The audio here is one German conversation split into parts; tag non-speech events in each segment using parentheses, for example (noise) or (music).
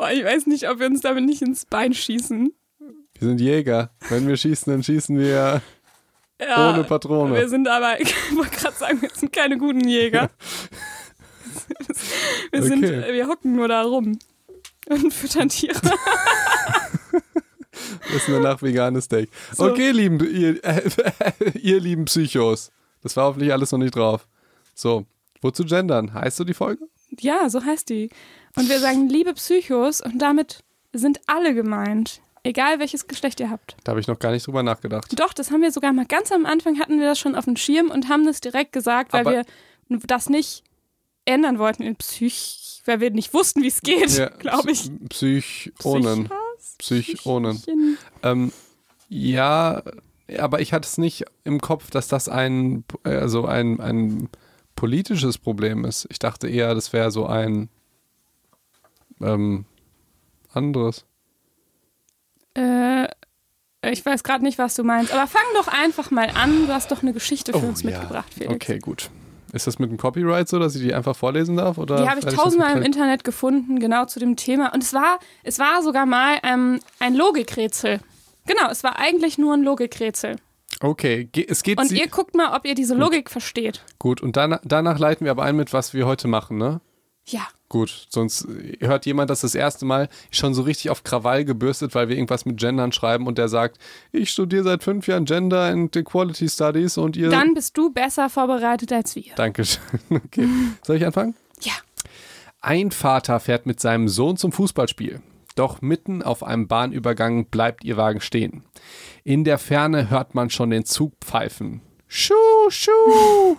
Boah, ich weiß nicht, ob wir uns damit nicht ins Bein schießen. Wir sind Jäger. Wenn wir schießen, dann schießen wir ja, ohne Patrone. Wir sind aber, (laughs) ich wollte gerade sagen, wir sind keine guten Jäger. (laughs) wir, sind, okay. wir hocken nur da rum und füttern Tiere. (laughs) Essen danach veganes Steak. So. Okay, lieben, ihr, äh, ihr lieben Psychos. Das war hoffentlich alles noch nicht drauf. So, wozu gendern? Heißt so die Folge? Ja, so heißt die. Und wir sagen liebe Psychos und damit sind alle gemeint. Egal welches Geschlecht ihr habt. Da habe ich noch gar nicht drüber nachgedacht. Doch, das haben wir sogar mal ganz am Anfang hatten wir das schon auf dem Schirm und haben das direkt gesagt, weil Aber wir das nicht ändern wollten in Psych, weil wir nicht wussten, wie es geht, ja, glaube ich. Psychonen. Psychonen. Ähm, ja, aber ich hatte es nicht im Kopf, dass das ein, also ein, ein politisches Problem ist. Ich dachte eher, das wäre so ein ähm, anderes. Äh, ich weiß gerade nicht, was du meinst, aber fang doch einfach mal an. Du hast doch eine Geschichte für oh, uns ja. mitgebracht, Felix. Okay, gut. Ist das mit dem Copyright so, dass ich die einfach vorlesen darf? Oder die habe ich tausendmal im Internet gefunden, genau zu dem Thema. Und es war, es war sogar mal ähm, ein Logikrätsel. Genau, es war eigentlich nur ein Logikrätsel. Okay, es geht. Und ihr guckt mal, ob ihr diese Logik Gut. versteht. Gut, und danach, danach leiten wir aber ein mit, was wir heute machen, ne? Ja. Gut, sonst hört jemand das das erste Mal schon so richtig auf Krawall gebürstet, weil wir irgendwas mit Gendern schreiben und der sagt, ich studiere seit fünf Jahren Gender and Equality Studies und ihr. Dann bist du besser vorbereitet als wir. Dankeschön. (laughs) Okay. Soll ich anfangen? Ja. Ein Vater fährt mit seinem Sohn zum Fußballspiel. Doch mitten auf einem Bahnübergang bleibt ihr Wagen stehen. In der Ferne hört man schon den Zug pfeifen. Schuh, schuh.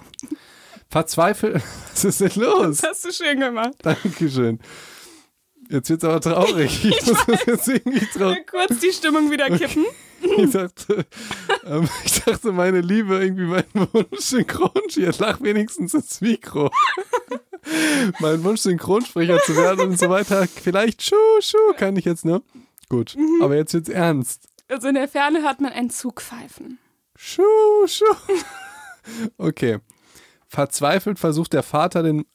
Verzweifelt. (laughs) Was ist denn los? Das hast du schön gemacht. Dankeschön. Jetzt wird's aber traurig. (laughs) Ich, ich muss das jetzt irgendwie traurig. (laughs) Kurz die Stimmung wieder kippen. Okay. (laughs) Ich, dachte, ähm, (laughs) ich dachte, meine Liebe, irgendwie mein (laughs) Wunsch Synchronsprecher, lach wenigstens ins Mikro. mein Wunsch Synchronsprecher zu werden und so weiter. Vielleicht schuh, schuh, kann ich jetzt, ne? Gut. Mhm. Aber jetzt wird's ernst. Also in der Ferne hört man einen Zug pfeifen. Schuh, schuh. Okay. Verzweifelt versucht der Vater den.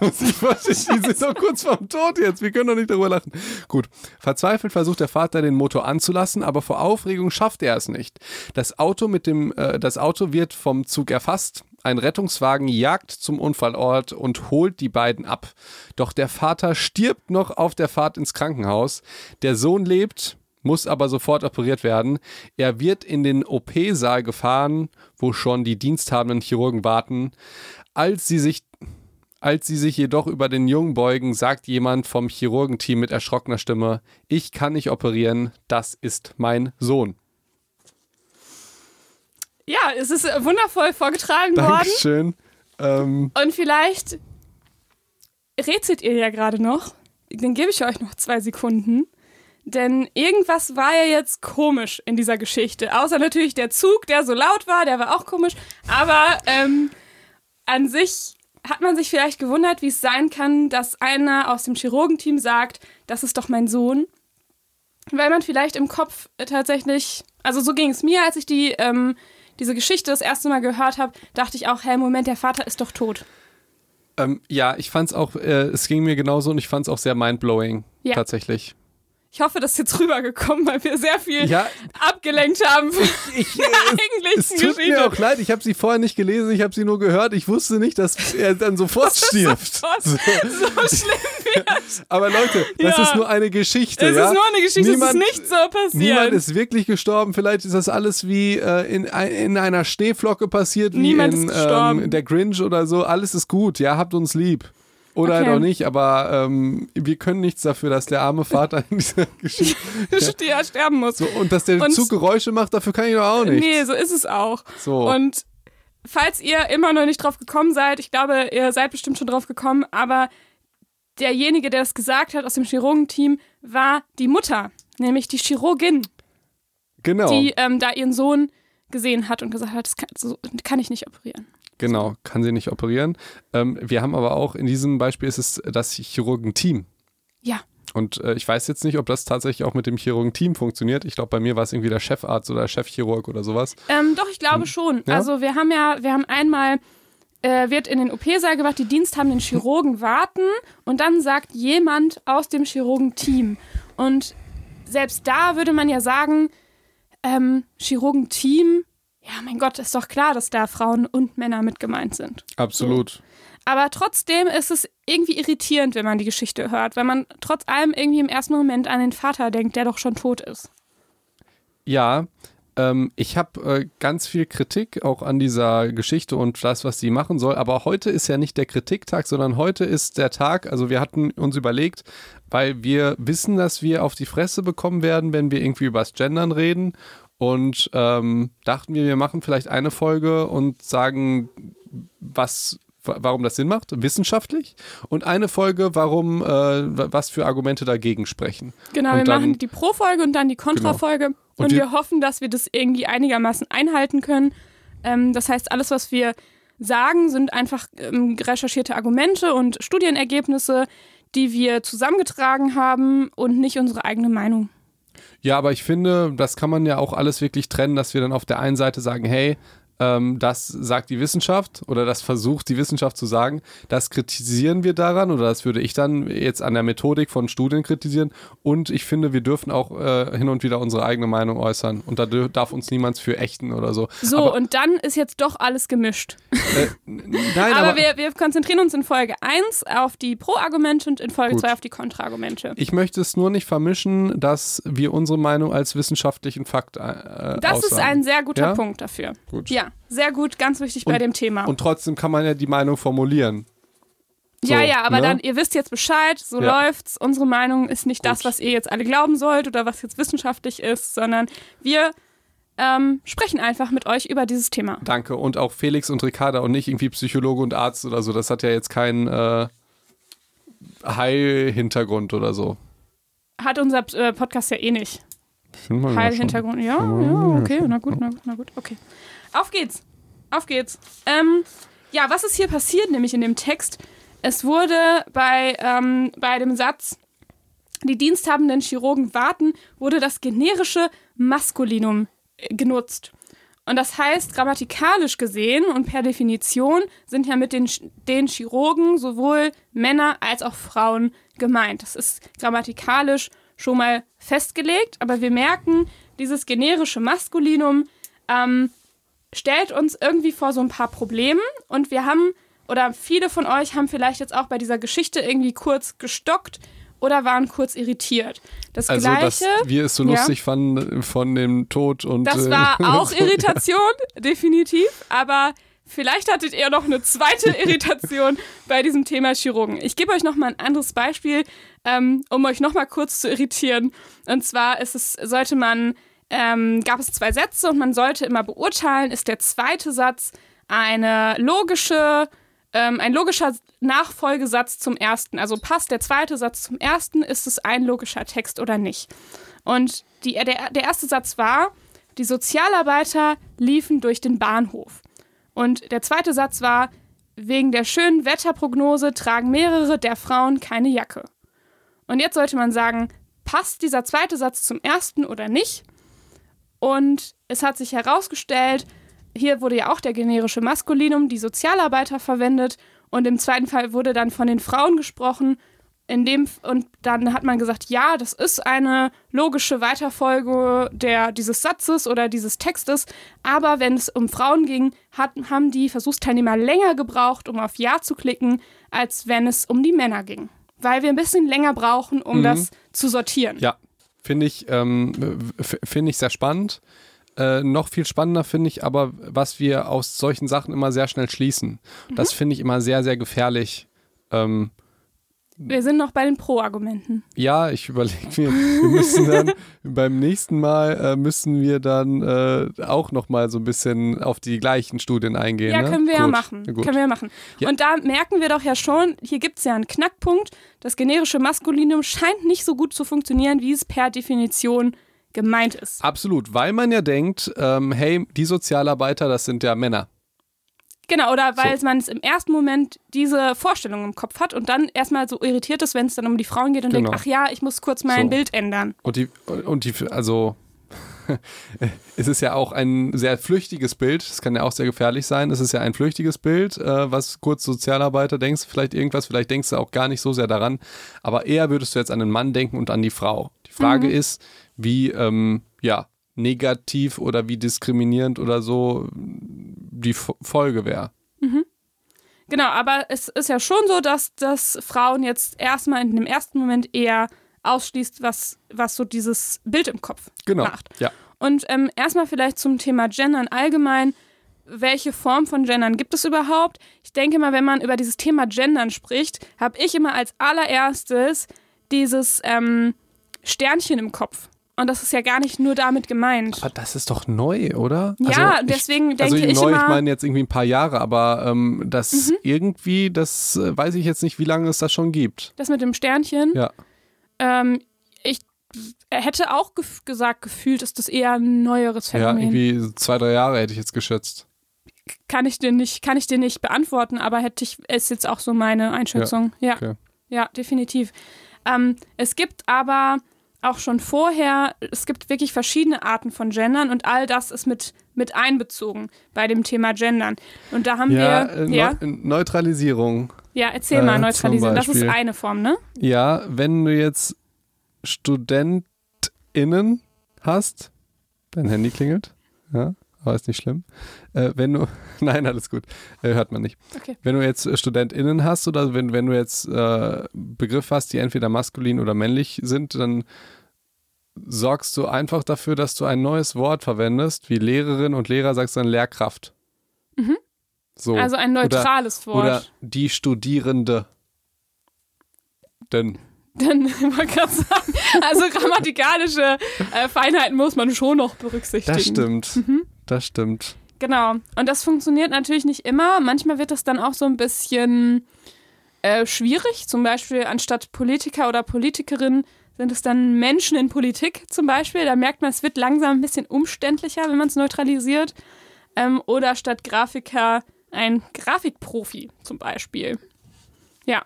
die sind doch kurz vorm Tod jetzt. Wir können doch nicht darüber lachen. Gut. Verzweifelt versucht der Vater den Motor anzulassen, aber vor Aufregung schafft er es nicht. Das Auto mit dem, äh, das Auto wird vom Zug erfasst. Ein Rettungswagen jagt zum Unfallort und holt die beiden ab. Doch der Vater stirbt noch auf der Fahrt ins Krankenhaus. Der Sohn lebt, muss aber sofort operiert werden. Er wird in den OP-Saal gefahren, wo schon die diensthabenden Chirurgen warten. Als sie sich als sie sich jedoch über den Jungen beugen, sagt jemand vom Chirurgenteam mit erschrockener Stimme: Ich kann nicht operieren, das ist mein Sohn. Ja, es ist wundervoll vorgetragen Dankeschön. worden. Ähm Und vielleicht rätselt ihr ja gerade noch. Dann gebe ich euch noch zwei Sekunden. Denn irgendwas war ja jetzt komisch in dieser Geschichte. Außer natürlich der Zug, der so laut war, der war auch komisch. Aber ähm, an sich hat man sich vielleicht gewundert, wie es sein kann, dass einer aus dem Chirurgenteam sagt, das ist doch mein Sohn. Weil man vielleicht im Kopf tatsächlich, also so ging es mir, als ich die, ähm, diese Geschichte das erste Mal gehört habe, dachte ich auch, hey, Moment, der Vater ist doch tot. Ähm, ja, ich fand es auch, äh, es ging mir genauso und ich fand es auch sehr mindblowing, ja. tatsächlich. Ich hoffe, das ist jetzt rübergekommen, weil wir sehr viel ja, abgelenkt haben von ich, (laughs) der eigentlichen es, es tut Geschichte. mir auch leid, ich habe sie vorher nicht gelesen, ich habe sie nur gehört. Ich wusste nicht, dass er dann sofort (laughs) stirbt. Sofort so. so schlimm wird. (laughs) Aber Leute, das ja. ist nur eine Geschichte. Es ja? ist nur eine Geschichte, niemand, es ist nicht so passiert. Niemand ist wirklich gestorben. Vielleicht ist das alles wie äh, in, in einer Schneeflocke passiert, wie niemand in ähm, der Grinch oder so. Alles ist gut, ja, habt uns lieb. Oder halt okay. halt auch nicht, aber ähm, wir können nichts dafür, dass der arme Vater in dieser (laughs) Geschichte ja, sterben muss. So, und dass der und Zug Geräusche macht, dafür kann ich doch auch nicht. Nee, so ist es auch. So. Und falls ihr immer noch nicht drauf gekommen seid, ich glaube, ihr seid bestimmt schon drauf gekommen, aber derjenige, der das gesagt hat aus dem Chirurgenteam, war die Mutter, nämlich die Chirurgin. Genau. Die ähm, da ihren Sohn gesehen hat und gesagt hat, das kann, so kann ich nicht operieren. Genau, kann sie nicht operieren. Ähm, wir haben aber auch in diesem Beispiel ist es das Chirurgenteam. Ja. Und äh, ich weiß jetzt nicht, ob das tatsächlich auch mit dem Chirurgenteam funktioniert. Ich glaube, bei mir war es irgendwie der Chefarzt oder Chefchirurg oder sowas. Ähm, doch, ich glaube hm. schon. Ja? Also wir haben ja, wir haben einmal äh, wird in den OP-Saal gebracht, die diensthabenden Chirurgen warten und dann sagt jemand aus dem Chirurgenteam. Und selbst da würde man ja sagen, ähm, Chirurgenteam, ja, mein Gott, ist doch klar, dass da Frauen und Männer mit gemeint sind. Absolut. So. Aber trotzdem ist es irgendwie irritierend, wenn man die Geschichte hört, weil man trotz allem irgendwie im ersten Moment an den Vater denkt, der doch schon tot ist. Ja, ähm, ich habe äh, ganz viel Kritik auch an dieser Geschichte und das, was sie machen soll. Aber heute ist ja nicht der Kritiktag, sondern heute ist der Tag. Also wir hatten uns überlegt, weil wir wissen, dass wir auf die Fresse bekommen werden, wenn wir irgendwie über das Gendern reden. Und ähm, dachten wir, wir machen vielleicht eine Folge und sagen, was warum das Sinn macht, wissenschaftlich, und eine Folge, warum, äh, was für Argumente dagegen sprechen. Genau, und wir dann, machen die Pro-Folge und dann die Kontra-Folge genau. und, und wir, wir, hoffen, dass wir das irgendwie einigermaßen einhalten können. Ähm, das heißt, alles, was wir sagen, sind einfach ähm, recherchierte Argumente und Studienergebnisse, die wir zusammengetragen haben und nicht unsere eigene Meinung. Ja, aber ich finde, das kann man ja auch alles wirklich trennen, dass wir dann auf der einen Seite sagen, hey, das sagt die Wissenschaft oder das versucht die Wissenschaft zu sagen. Das kritisieren wir daran oder das würde ich dann jetzt an der Methodik von Studien kritisieren. Und ich finde, wir dürfen auch äh, hin und wieder unsere eigene Meinung äußern. Und da darf uns niemand für ächten oder so. So, aber, und dann ist jetzt doch alles gemischt. Äh, nein, (laughs) aber, aber wir, wir, konzentrieren uns in Folge 1 auf die Pro-Argumente und in Folge 2 auf die Kontra-Argumente. Ich möchte es nur nicht vermischen, dass wir unsere Meinung als wissenschaftlichen Fakt äh, Das aussagen. ist ein sehr guter ja? Punkt dafür. Gut. Ja sehr gut, ganz wichtig und, bei dem Thema. Und trotzdem kann man ja die Meinung formulieren. So, ja, ja, aber ne? dann, ihr wisst jetzt Bescheid, so ja. läuft's. Unsere Meinung ist nicht gut. das, was ihr jetzt alle glauben sollt oder was jetzt wissenschaftlich ist, sondern wir ähm, sprechen einfach mit euch über dieses Thema. Danke. Und auch Felix und Ricarda und nicht irgendwie Psychologe und Arzt oder so. Das hat ja jetzt keinen äh, Heilhintergrund oder so. Hat unser äh, Podcast ja eh nicht. Heilhintergrund, ja, ja, okay, na gut, na gut, na gut, okay. Auf geht's. Auf geht's. Ähm, ja, was ist hier passiert, nämlich in dem Text? Es wurde bei, ähm, bei dem Satz, die diensthabenden Chirurgen warten, wurde das generische Maskulinum äh, genutzt. Und das heißt, grammatikalisch gesehen und per Definition sind ja mit den, den Chirurgen sowohl Männer als auch Frauen gemeint. Das ist grammatikalisch schon mal festgelegt, aber wir merken, dieses generische Maskulinum ähm, stellt uns irgendwie vor so ein paar Problemen und wir haben, oder viele von euch haben vielleicht jetzt auch bei dieser Geschichte irgendwie kurz gestockt oder waren kurz irritiert. Das also, Gleiche. dass wir es so lustig ja, fanden von dem Tod und. Das äh, war (laughs) auch Irritation, definitiv. Aber vielleicht hattet ihr noch eine zweite (laughs) Irritation bei diesem Thema Chirurgen. Ich gebe euch noch mal ein anderes Beispiel, ähm, um euch noch mal kurz zu irritieren. Und zwar ist es, sollte man ähm, gab es zwei Sätze und man sollte immer beurteilen, ist der zweite Satz eine logische, ähm, ein logischer Nachfolgesatz zum ersten. Also passt der zweite Satz zum ersten, ist es ein logischer Text oder nicht. Und die, der, der erste Satz war, die Sozialarbeiter liefen durch den Bahnhof. Und der zweite Satz war, wegen der schönen Wetterprognose tragen mehrere der Frauen keine Jacke. Und jetzt sollte man sagen, passt dieser zweite Satz zum ersten oder nicht? Und es hat sich herausgestellt, hier wurde ja auch der generische Maskulinum, die Sozialarbeiter verwendet. Und im zweiten Fall wurde dann von den Frauen gesprochen. In dem, und dann hat man gesagt, ja, das ist eine logische Weiterfolge der, dieses Satzes oder dieses Textes. Aber wenn es um Frauen ging, hat, haben die Versuchsteilnehmer länger gebraucht, um auf Ja zu klicken, als wenn es um die Männer ging. Weil wir ein bisschen länger brauchen, um mhm. das zu sortieren. Ja, Finde ich, ähm, finde ich sehr spannend. Äh, noch viel spannender finde ich aber, was wir aus solchen Sachen immer sehr schnell schließen. Mhm. Das finde ich immer sehr, sehr gefährlich. Ähm, wir sind noch bei den Pro-Argumenten. Ja, ich überlege mir, wir müssen dann (laughs) beim nächsten Mal äh, müssen wir dann äh, auch noch mal so ein bisschen auf die gleichen Studien eingehen. Ja, ne? können wir Gut. ja machen. Gut. Können wir ja machen. Ja. Und da merken wir doch ja schon, hier gibt es ja einen Knackpunkt. Das generische Maskulinum scheint nicht so gut zu funktionieren, wie es per Definition gemeint ist. Absolut, weil man ja denkt, ähm, hey, die Sozialarbeiter, das sind ja Männer. Genau, oder weil so. man es im ersten Moment diese Vorstellung im Kopf hat und dann erstmal so irritiert ist, wenn es dann um die Frauen geht und genau. denkt, ach ja, ich muss kurz mein so. Bild ändern. Und die, und die, also (laughs) es ist ja auch ein sehr flüchtiges Bild. Es kann ja auch sehr gefährlich sein. Es ist ja ein flüchtiges Bild, äh, was kurz Sozialarbeiter denkst, vielleicht irgendwas, vielleicht denkst du auch gar nicht so sehr daran. Aber eher würdest du jetzt an den Mann denken und an die Frau. Die Frage mhm. ist, wie, ähm, ja, negativ oder wie diskriminierend oder so die Folge wäre. Mhm. Genau, aber es ist ja schon so, dass, dass Frauen jetzt erstmal in dem ersten Moment eher ausschließt, was, was so dieses Bild im Kopf genau. macht. Ja. Und ähm, erstmal vielleicht zum Thema Gendern allgemein. Welche Form von Gendern gibt es überhaupt? Ich denke mal, wenn man über dieses Thema Gendern spricht, habe ich immer als allererstes dieses ähm, Sternchen im Kopf. Und das ist ja gar nicht nur damit gemeint. Aber das ist doch neu, oder? Ja, also deswegen denke also ich neu, immer... ich meine jetzt irgendwie ein paar Jahre, aber ähm, das mhm. irgendwie, das äh, weiß ich jetzt nicht, wie lange es das schon gibt. Das mit dem Sternchen? Ja. Ähm, ich hätte auch gef gesagt, gefühlt ist das eher ein neueres Phänomen. Ja, irgendwie zwei, drei Jahre hätte ich jetzt geschätzt. Kann ich dir nicht, kann ich dir nicht beantworten, aber hätte ich, ist jetzt auch so meine Einschätzung. Ja, ja, okay. ja definitiv. Ähm, es gibt aber auch schon vorher, es gibt wirklich verschiedene Arten von Gendern und all das ist mit, mit einbezogen bei dem Thema Gendern. Und da haben ja, wir. Äh, ja, Neutralisierung. Ja, erzähl äh, mal, Neutralisierung. Das ist eine Form, ne? Ja, wenn du jetzt StudentInnen hast, dein Handy klingelt, ja, aber ist nicht schlimm. Äh, wenn du, (laughs) nein, alles gut, äh, hört man nicht. Okay. Wenn du jetzt StudentInnen hast oder wenn, wenn du jetzt äh, Begriffe hast, die entweder maskulin oder männlich sind, dann sorgst du einfach dafür, dass du ein neues Wort verwendest, wie Lehrerin und Lehrer sagst dann Lehrkraft. Mhm. So. Also ein neutrales oder, Wort. Oder die Studierende. Denn. Denn, (laughs) man kann sagen, also grammatikalische äh, Feinheiten muss man schon noch berücksichtigen. Das stimmt. Mhm. Das stimmt. Genau. Und das funktioniert natürlich nicht immer. Manchmal wird das dann auch so ein bisschen äh, schwierig. Zum Beispiel anstatt Politiker oder Politikerin sind es dann Menschen in Politik zum Beispiel. Da merkt man, es wird langsam ein bisschen umständlicher, wenn man es neutralisiert. Ähm, oder statt Grafiker ein Grafikprofi zum Beispiel. Ja.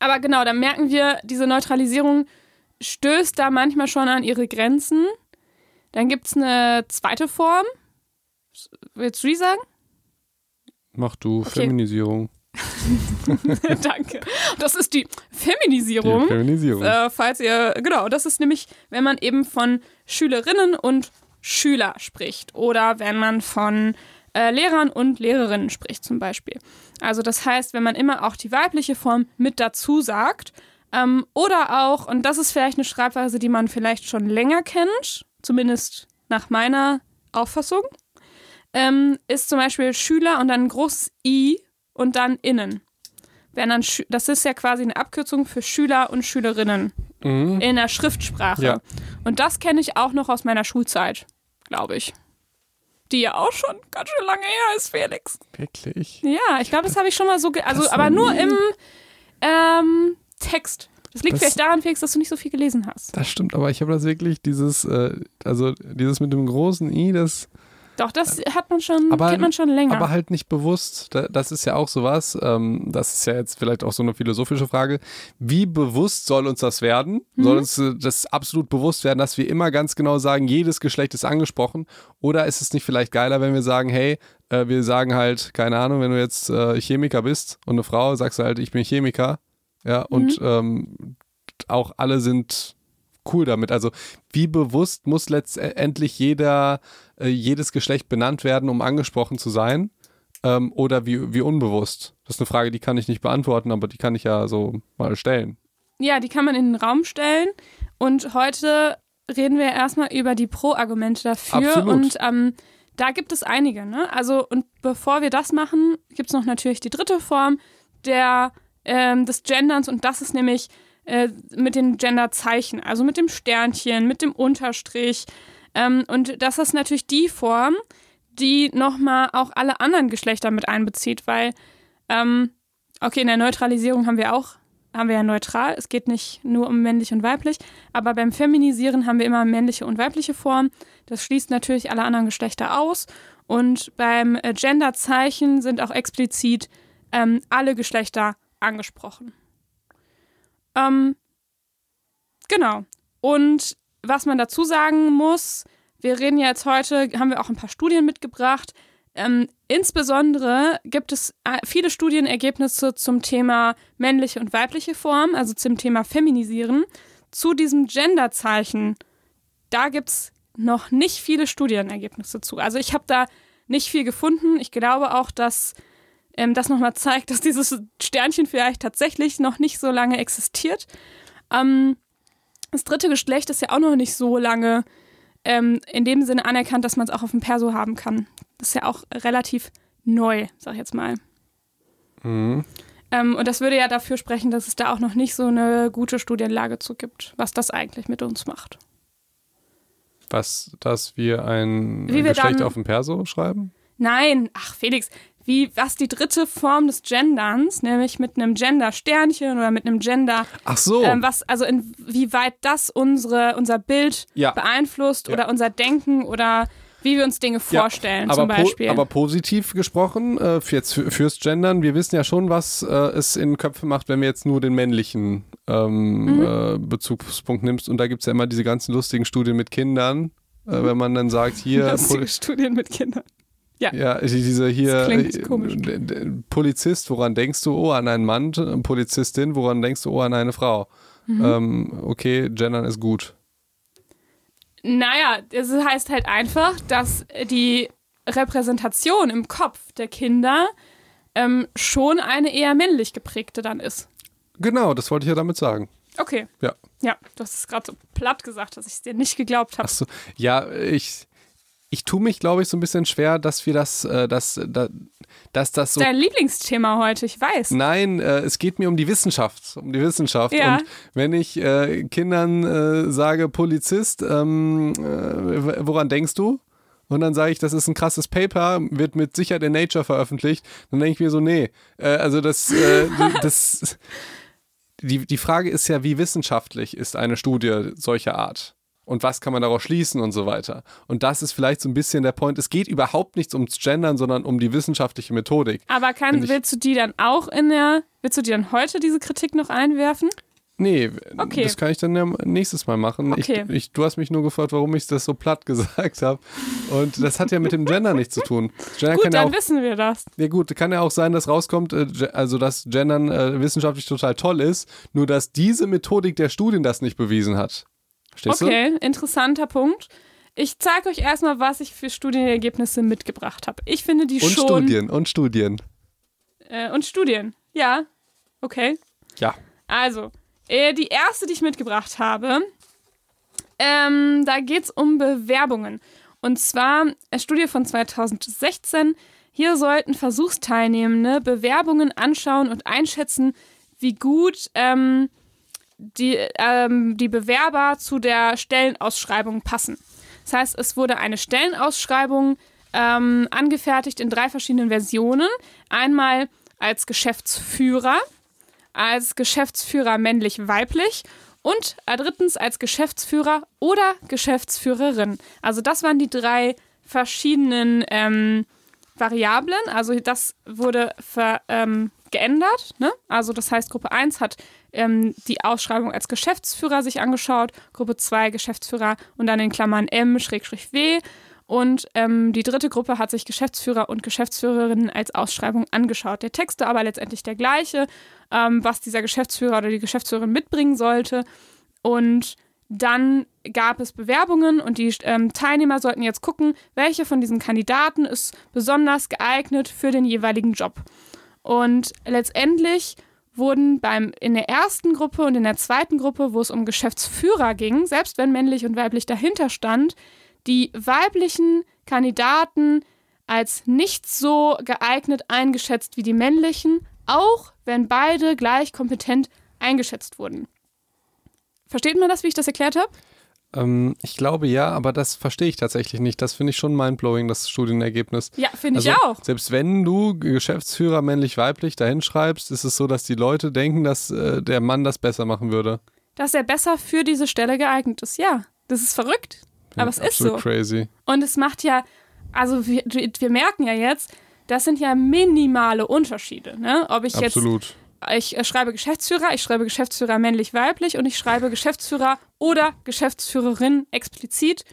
Aber genau, da merken wir, diese Neutralisierung stößt da manchmal schon an ihre Grenzen. Dann gibt es eine zweite Form. Willst du die sagen? Mach du, okay. Feminisierung. (laughs) Danke. Das ist die Feminisierung. Die Feminisierung. Äh, falls ihr, genau, das ist nämlich, wenn man eben von Schülerinnen und Schüler spricht oder wenn man von äh, Lehrern und Lehrerinnen spricht zum Beispiel. Also das heißt, wenn man immer auch die weibliche Form mit dazu sagt ähm, oder auch, und das ist vielleicht eine Schreibweise, die man vielleicht schon länger kennt, zumindest nach meiner Auffassung, ähm, ist zum Beispiel Schüler und dann ein großes I und dann innen. Dann das ist ja quasi eine Abkürzung für Schüler und Schülerinnen mhm. in der Schriftsprache. Ja. Und das kenne ich auch noch aus meiner Schulzeit, glaube ich. Die ja auch schon ganz schön lange her ist, Felix. Wirklich? Ja, ich glaube, das habe ich schon mal so, also aber nur im ähm, Text. Das liegt das, vielleicht daran, Felix, dass du nicht so viel gelesen hast. Das stimmt, aber ich habe das wirklich, dieses, äh, also dieses mit dem großen I, das doch, das hat man schon, aber, kennt man schon länger. Aber halt nicht bewusst. Das ist ja auch sowas. Ähm, das ist ja jetzt vielleicht auch so eine philosophische Frage. Wie bewusst soll uns das werden? Mhm. Soll uns äh, das absolut bewusst werden, dass wir immer ganz genau sagen, jedes Geschlecht ist angesprochen? Oder ist es nicht vielleicht geiler, wenn wir sagen, hey, äh, wir sagen halt, keine Ahnung, wenn du jetzt äh, Chemiker bist und eine Frau, sagst du halt, ich bin Chemiker. Ja, und mhm. ähm, auch alle sind cool damit. Also wie bewusst muss letztendlich jeder, äh, jedes Geschlecht benannt werden, um angesprochen zu sein? Ähm, oder wie, wie unbewusst? Das ist eine Frage, die kann ich nicht beantworten, aber die kann ich ja so mal stellen. Ja, die kann man in den Raum stellen. Und heute reden wir erstmal über die Pro-Argumente dafür. Absolut. Und ähm, da gibt es einige. Ne? Also, und bevor wir das machen, gibt es noch natürlich die dritte Form der, ähm, des Genderns. Und das ist nämlich äh, mit den Genderzeichen, also mit dem Sternchen, mit dem Unterstrich. Ähm, und das ist natürlich die Form, die nochmal auch alle anderen Geschlechter mit einbezieht, weil, ähm, okay, in der Neutralisierung haben wir auch, haben wir ja neutral, es geht nicht nur um männlich und weiblich, aber beim Feminisieren haben wir immer männliche und weibliche Form. Das schließt natürlich alle anderen Geschlechter aus. Und beim äh, Genderzeichen sind auch explizit ähm, alle Geschlechter angesprochen. Ähm, genau. Und was man dazu sagen muss, wir reden jetzt heute, haben wir auch ein paar Studien mitgebracht. Ähm, insbesondere gibt es äh, viele Studienergebnisse zum Thema männliche und weibliche Form, also zum Thema Feminisieren. Zu diesem Genderzeichen, da gibt es noch nicht viele Studienergebnisse zu. Also ich habe da nicht viel gefunden. Ich glaube auch, dass ähm, das nochmal zeigt, dass dieses Sternchen vielleicht tatsächlich noch nicht so lange existiert. Ähm, das dritte Geschlecht ist ja auch noch nicht so lange ähm, in dem Sinne anerkannt, dass man es auch auf dem Perso haben kann. Das ist ja auch relativ neu, sag ich jetzt mal. Mhm. Ähm, und das würde ja dafür sprechen, dass es da auch noch nicht so eine gute Studienlage zu gibt, was das eigentlich mit uns macht. Was, dass wir ein, Wie wir Geschlecht dann- auf dem Perso schreiben? Nein, ach Felix, wie was die dritte Form des Genderns, nämlich mit einem Gender-Sternchen oder mit einem Gender, Ach so. ähm, was also inwieweit das unsere unser Bild Ja. beeinflusst Ja. oder unser Denken oder wie wir uns Dinge Ja, vorstellen aber zum Beispiel. Po, aber positiv gesprochen, äh, jetzt für, fürs Gendern, wir wissen ja schon, was äh, es in Köpfe macht, wenn wir jetzt nur den männlichen ähm, Mhm. äh, Bezugspunkt nimmst. Und da gibt es ja immer diese ganzen lustigen Studien mit Kindern, äh, wenn man dann sagt, hier, (laughs) Lustige Studien mit Kindern. Ja, diese hier Das klingt äh, Polizist, woran denkst du? Oh, an einen Mann, äh, Polizistin, woran denkst du? Oh, an eine Frau. Mhm. Ähm, okay, Gendern ist gut. Naja, es heißt halt einfach, dass die Repräsentation im Kopf der Kinder ähm, schon eine eher männlich geprägte dann ist. Genau, das wollte ich ja damit sagen. Okay. Ja. Ja, du hast es gerade so platt gesagt, dass ich es dir nicht geglaubt habe. Achso, ja, ich, ich tue mich, glaube ich, so ein bisschen schwer, dass wir das, äh, dass, da, dass das so. Dein Lieblingsthema heute, ich weiß. Nein, äh, es geht mir um die Wissenschaft, um die Wissenschaft. Ja. Und wenn ich äh, Kindern äh, sage, Polizist, ähm, äh, woran denkst du? Und dann sage ich, das ist ein krasses Paper, wird mit Sicherheit in Nature veröffentlicht. Dann denke ich mir so, nee, äh, also das, (laughs) das, die, die Frage ist ja, wie wissenschaftlich ist eine Studie solcher Art? Und was kann man daraus schließen und so weiter? Und das ist vielleicht so ein bisschen der Point. Es geht überhaupt nicht ums Gendern, sondern um die wissenschaftliche Methodik. Aber kann, willst du die dann auch in der, willst du die dann heute diese Kritik noch einwerfen? Nee, Okay. das kann ich dann ja nächstes Mal machen. Okay. Ich, ich, du hast mich nur gefragt, warum ich das so platt (laughs) gesagt habe. Und das hat ja mit dem Gender nichts zu tun. Gender Gut, kann ja dann auch, wissen wir das. ja gut, kann ja auch sein, dass rauskommt, äh, also dass Gendern äh, wissenschaftlich total toll ist, nur dass diese Methodik der Studien das nicht bewiesen hat. Verstehst Okay, interessanter Punkt. Ich zeige euch erstmal, was ich für Studienergebnisse mitgebracht habe. Ich finde die du? Und schon. Studien, und Studien. Äh, und Studien. Ja. Okay. Ja. Also, äh, die erste, die ich mitgebracht habe, ähm, da geht es um Bewerbungen. Und zwar eine Studie von 2016. Hier sollten Versuchsteilnehmende Bewerbungen anschauen und einschätzen, wie gut ähm, die, ähm, die Bewerber zu der Stellenausschreibung passen. Das heißt, es wurde eine Stellenausschreibung ähm, angefertigt in drei verschiedenen Versionen. Einmal als Geschäftsführer, als Geschäftsführer männlich-weiblich und äh, drittens als Geschäftsführer oder Geschäftsführerin. Also das waren die drei verschiedenen ähm, Variablen. Also das wurde ver, ähm, geändert. Ne? Also das heißt, Gruppe 1 hat ähm, die Ausschreibung als Geschäftsführer sich angeschaut, Gruppe 2 Geschäftsführer und dann in Klammern M-W. Und ähm, die dritte Gruppe hat sich Geschäftsführer und Geschäftsführerinnen als Ausschreibung angeschaut. Der Text war aber letztendlich der gleiche, ähm, was dieser Geschäftsführer oder die Geschäftsführerin mitbringen sollte. Und dann gab es Bewerbungen und die ähm, Teilnehmer sollten jetzt gucken, welche von diesen Kandidaten ist besonders geeignet für den jeweiligen Job. Und letztendlich wurden beim, in der ersten Gruppe und in der zweiten Gruppe, wo es um Geschäftsführer ging, selbst wenn männlich und weiblich dahinter stand, die weiblichen Kandidaten als nicht so geeignet eingeschätzt wie die männlichen, auch wenn beide gleich kompetent eingeschätzt wurden. Versteht man das, wie ich das erklärt habe? Ähm, ich glaube ja, aber das verstehe ich tatsächlich nicht. Das finde ich schon mindblowing, das Studienergebnis. Ja, finde Also, ich auch. Selbst wenn du Geschäftsführer männlich-weiblich dahin schreibst, ist es so, dass die Leute denken, dass äh, der Mann das besser machen würde. Dass er besser für diese Stelle geeignet ist. Ja, das ist verrückt. Ja, Aber es ist so. crazy. Und es macht ja, also wir, wir merken ja jetzt, das sind ja minimale Unterschiede. Ne? Ob ich Absolut. jetzt, ich äh, schreibe Geschäftsführer, ich schreibe Geschäftsführer männlich-weiblich und ich schreibe Geschäftsführer oder Geschäftsführerin explizit.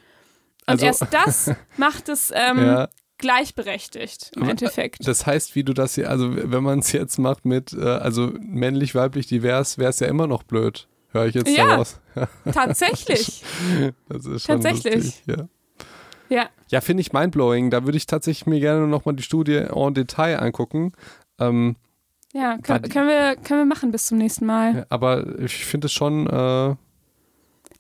Und Also- erst das (laughs) macht es ähm, Ja. gleichberechtigt im äh, Endeffekt. Das heißt, wie du das hier, also wenn man es jetzt macht mit, äh, also männlich, weiblich, divers, wäre es ja immer noch blöd. Höre ich jetzt Ja. daraus. (laughs) Tatsächlich. Das ist schon Tatsächlich. lustig. Ja, ja. ja finde ich mindblowing. Da würde ich tatsächlich mir gerne nochmal die Studie en Detail angucken. Ähm, Ja, können, können, wir, können wir machen bis zum nächsten Mal. aber ich finde es schon, äh,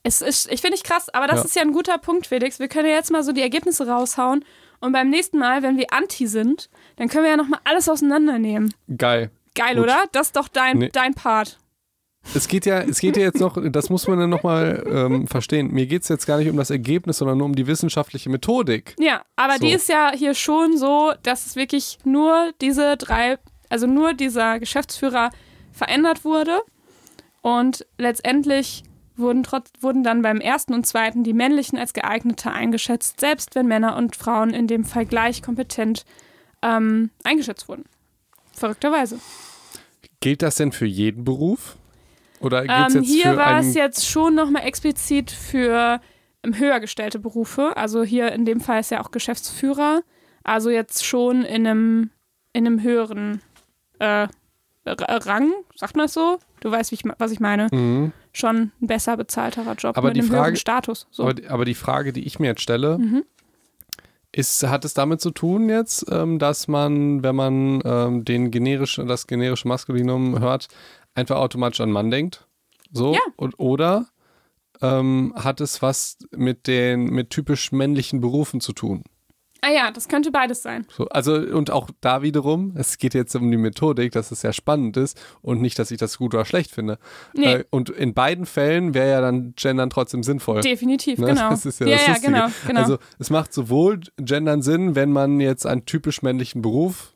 Es ist, ich finde ich krass, aber das Ja. ist ja ein guter Punkt, Felix. Wir können ja jetzt mal so die Ergebnisse raushauen. Und beim nächsten Mal, wenn wir anti sind, dann können wir ja nochmal alles auseinandernehmen. geil. Geil, Gut. oder? Das ist doch dein, Nee. dein Part. Es geht ja, es geht ja jetzt noch, das muss man dann nochmal ähm, verstehen. Mir geht es jetzt gar nicht um das Ergebnis, sondern nur um die wissenschaftliche Methodik. Ja, aber So. die ist ja hier schon so, dass es wirklich nur diese drei, also nur dieser Geschäftsführer verändert wurde. Und letztendlich wurden, trotz, wurden dann beim ersten und zweiten die männlichen als geeigneter eingeschätzt, selbst wenn Männer und Frauen in dem Fall gleich kompetent ähm, eingeschätzt wurden. Verrückterweise. Gilt das denn für jeden Beruf? Oder geht's Ähm, jetzt hier für war es jetzt schon nochmal explizit für ähm, höher gestellte Berufe. Also hier in dem Fall ist ja auch Geschäftsführer. Also jetzt schon in einem, in einem höheren äh, R- Rang, sagt man das so? Du weißt, wie ich, was ich meine. Mhm. Schon ein besser bezahlterer Job Aber mit die einem Frage- höheren Status. So. Aber, die- aber die Frage, die ich mir jetzt stelle, Mhm. ist, hat es damit zu tun jetzt, ähm, dass man, wenn man ähm, den generische, das generische Maskulinum hört, einfach automatisch an Mann denkt? So? Ja. Und, oder ähm, hat es was mit den mit typisch männlichen Berufen zu tun? Ah ja, das könnte beides sein. So, also und auch da wiederum, es geht jetzt um die Methodik, dass es sehr spannend ist und nicht, dass ich das gut oder schlecht finde. Nee. Äh, und in beiden Fällen wäre ja dann Gendern trotzdem sinnvoll. Definitiv, Ne? genau. (laughs) Das ist ja, ja, das ja, Lustige. genau, genau. Also es macht sowohl Gendern Sinn, wenn man jetzt einen typisch männlichen Beruf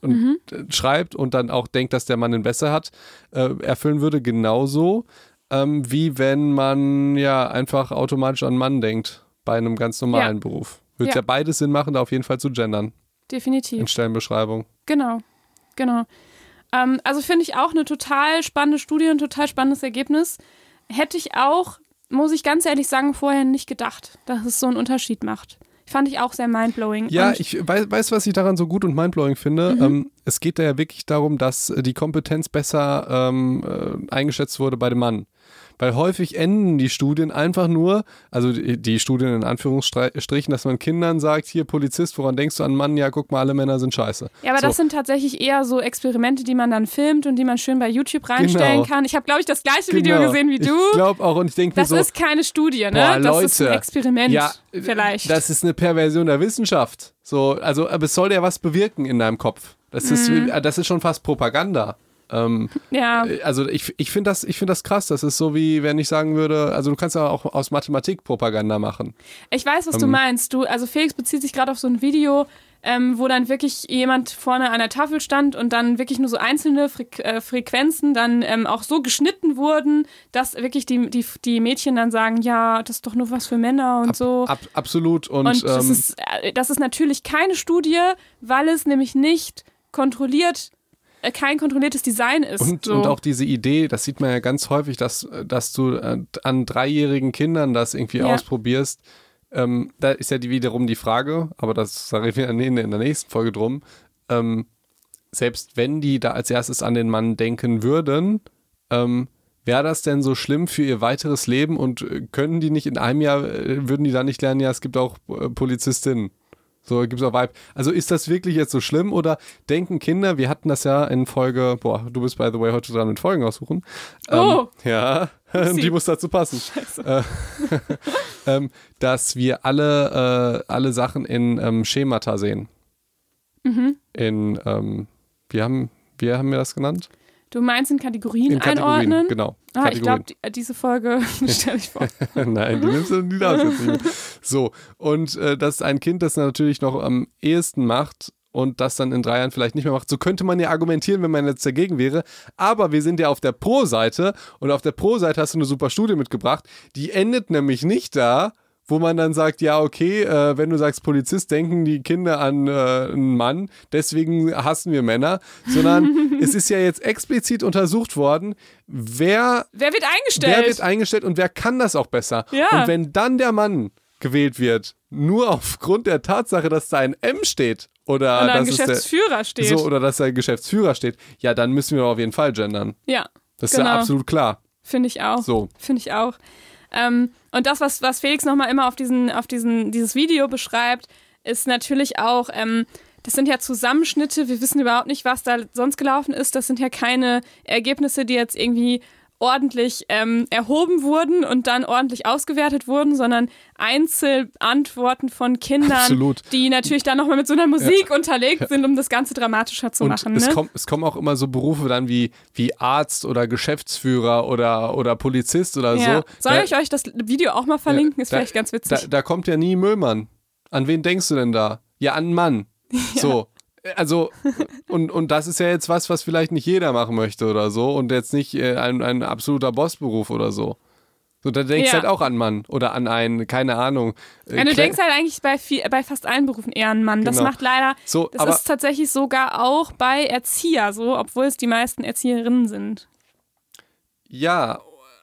und, Mhm. schreibt und dann auch denkt, dass der Mann den besser hat, äh, erfüllen würde, genauso ähm, wie wenn man ja einfach automatisch an Mann denkt bei einem ganz normalen Beruf. Würde ja. Ja. beides Sinn machen, da auf jeden Fall zu gendern Definitiv. in Stellenbeschreibung. Genau, genau. Ähm, also finde ich auch eine total spannende Studie, ein total spannendes Ergebnis. Hätte ich auch, muss ich ganz ehrlich sagen, vorher nicht gedacht, dass es so einen Unterschied macht. Fand ich auch sehr mindblowing. Ja, Und ich weiß, weiß, was ich daran so gut und mindblowing finde. Mhm. Ähm, es geht da ja wirklich darum, dass äh, die Kompetenz besser ähm, äh, eingeschätzt wurde bei dem Mann. Weil häufig enden die Studien einfach nur, also die, die Studien in Anführungsstrichen, dass man Kindern sagt, hier Polizist, woran denkst du an Mann? Ja, guck mal, alle Männer sind scheiße. ja, aber so. das sind tatsächlich eher so Experimente, die man dann filmt und die man schön bei YouTube reinstellen Genau. kann. Ich habe, glaube ich, das gleiche Video Genau. gesehen wie du. Ich glaube auch und ich denke mir Das so, ist keine Studie, ne? boah, das ist ein Experiment ja, vielleicht. das ist eine Perversion der Wissenschaft. So, also, aber es soll ja was bewirken in deinem Kopf. Das ist, Mhm. äh, das ist schon fast Propaganda. Ähm, ja, Also ich, ich finde das, ich find das krass. Das ist so wie, wenn ich sagen würde, also du kannst ja auch aus Mathematik Propaganda machen. Ich weiß, was du Ähm. meinst. Du, also Felix bezieht sich gerade auf so ein Video, ähm, wo dann wirklich jemand vorne an der Tafel stand und dann wirklich nur so einzelne Freq äh, Frequenzen dann ähm, auch so geschnitten wurden, dass wirklich die, die, die Mädchen dann sagen, ja, das ist doch nur was für Männer und so. Ab, absolut. Und, und das, ähm, ist, äh, das ist natürlich keine Studie, weil es nämlich nicht kontrolliert, äh, kein kontrolliertes Design ist. und, so. und auch diese Idee, das sieht man ja ganz häufig, dass, dass du äh, an dreijährigen Kindern das irgendwie Ja. ausprobierst. Ähm, da ist ja die, wiederum die Frage, aber das da reden wir in, der nächsten Folge drum. Ähm, selbst wenn die da als erstes an den Mann denken würden, ähm, wäre das denn so schlimm für ihr weiteres Leben und äh, können die nicht in einem Jahr, äh, würden die da nicht lernen, ja, es gibt auch äh, Polizistinnen. So gibt es auch Vibe. Also ist das wirklich jetzt so schlimm oder denken Kinder, wir hatten das ja in Folge, boah, du bist by the way heute dran mit Folgen aussuchen. Oh. Ähm, ja, (laughs) die muss dazu passen. Äh, (laughs) ähm, dass wir alle, äh, alle Sachen in ähm, Schemata sehen. Mhm. In, ähm, wir haben, wie haben wir das genannt? Du meinst in Kategorien, In Kategorien, einordnen? genau. Ah, ich glaube, Kategorien. die, diese Folge (laughs) stelle ich vor. (laughs) Nein, die nimmst du, die darfst jetzt nicht mehr. So, und äh, dass ein Kind das natürlich noch am ehesten macht und das dann in drei Jahren vielleicht nicht mehr macht. So könnte man ja argumentieren, wenn man jetzt dagegen wäre. Aber wir sind ja auf der Pro-Seite und auf der Pro-Seite hast du eine super Studie mitgebracht. Die endet nämlich nicht da, wo man dann sagt, ja, okay, äh, wenn du sagst Polizist, denken die Kinder an äh, einen Mann, deswegen hassen wir Männer, sondern (laughs) es ist ja jetzt explizit untersucht worden, wer Wer wird eingestellt? Wer wird eingestellt und wer kann das auch besser? Ja. Und wenn dann der Mann gewählt wird, nur aufgrund der Tatsache, dass da ein M steht oder ein dass es der- Geschäftsführer steht. so oder dass da ein Geschäftsführer steht, ja, dann müssen wir auf jeden Fall gendern. ja, Das ist Genau. ja absolut klar. finde ich auch. So. Finde ich auch. Ähm, und das, was, was Felix nochmal immer auf, diesen, auf diesen, dieses Video beschreibt, ist natürlich auch, ähm, das sind ja Zusammenschnitte, wir wissen überhaupt nicht, was da sonst gelaufen ist. Das sind ja keine Ergebnisse, die jetzt irgendwie ordentlich ähm, erhoben wurden und dann ordentlich ausgewertet wurden, sondern Einzelantworten von Kindern, Absolut. die natürlich dann nochmal mit so einer Musik unterlegt sind, um das Ganze dramatischer zu Und machen. es, Ne? kommt, es kommen auch immer so Berufe dann wie, wie Arzt oder Geschäftsführer oder, oder Polizist oder ja. so. Soll Da- ich euch das Video auch mal verlinken? Ist da- vielleicht ganz witzig. Da, da kommt ja nie Müllmann. An wen denkst du denn da? Ja, an einen Mann. (laughs) So. Also, und, und das ist ja jetzt was, was vielleicht nicht jeder machen möchte oder so und jetzt nicht äh, ein, ein absoluter Bossberuf oder so. So, da denkst du Ja. halt auch an Mann oder an einen, keine Ahnung. äh, Ja, du denkst halt eigentlich bei, viel, bei fast allen Berufen eher an Mann. Das Genau. macht leider, So, das ist tatsächlich sogar auch bei Erzieher so, obwohl es die meisten Erzieherinnen sind. Ja,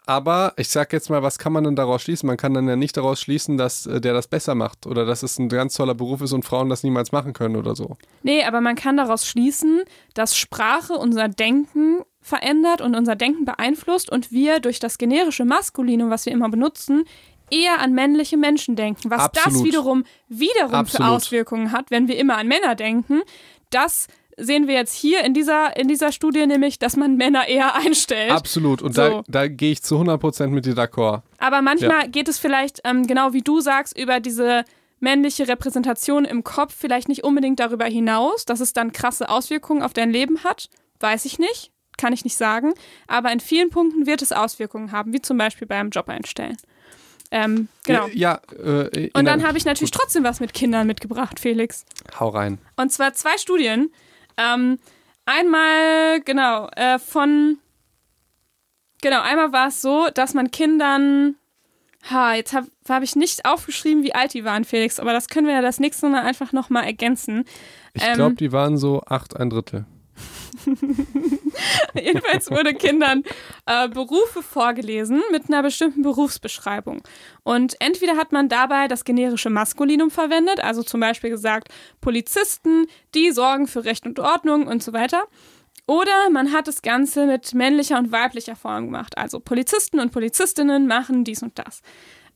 aber ich sag jetzt mal, was kann man denn daraus schließen? Man kann dann ja nicht daraus schließen, dass äh, der das besser macht oder dass es ein ganz toller Beruf ist und Frauen das niemals machen können oder so. Nee, aber man kann daraus schließen, dass Sprache unser Denken verändert und unser Denken beeinflusst und wir durch das generische Maskulinum, was wir immer benutzen, eher an männliche Menschen denken. Was das Absolut. wiederum wiederum für Absolut. Auswirkungen hat, wenn wir immer an Männer denken, das sehen wir jetzt hier in dieser, in dieser Studie nämlich, dass man Männer eher (laughs) einstellt. Absolut. Und So. da, da gehe ich zu 100% mit dir d'accord. Aber manchmal geht es vielleicht, ähm, genau wie du sagst, über diese männliche Repräsentation im Kopf vielleicht nicht unbedingt darüber hinaus, dass es dann krasse Auswirkungen auf dein Leben hat. Weiß ich nicht, kann ich nicht sagen. Aber in vielen Punkten wird es Auswirkungen haben, wie zum Beispiel beim Job einstellen. Ähm, genau. Ja, äh, in Und dann habe ich natürlich trotzdem was mit Kindern mitgebracht, Felix. Hau rein. Und zwar zwei Studien. Ähm, einmal, genau, äh, von. Genau, einmal war es so, dass man Kindern. Ha, jetzt habe hab ich nicht aufgeschrieben, wie alt die waren, Felix, aber das können wir ja das nächste Mal einfach nochmal ergänzen. Ich Ähm, glaube, die waren so acht, ein Drittel. (laughs) Jedenfalls wurde Kindern äh, Berufe vorgelesen mit einer bestimmten Berufsbeschreibung. Und entweder hat man dabei das generische Maskulinum verwendet, also zum Beispiel gesagt, Polizisten, die sorgen für Recht und Ordnung und so weiter. Oder man hat das Ganze mit männlicher und weiblicher Form gemacht. Also Polizisten und Polizistinnen machen dies und das.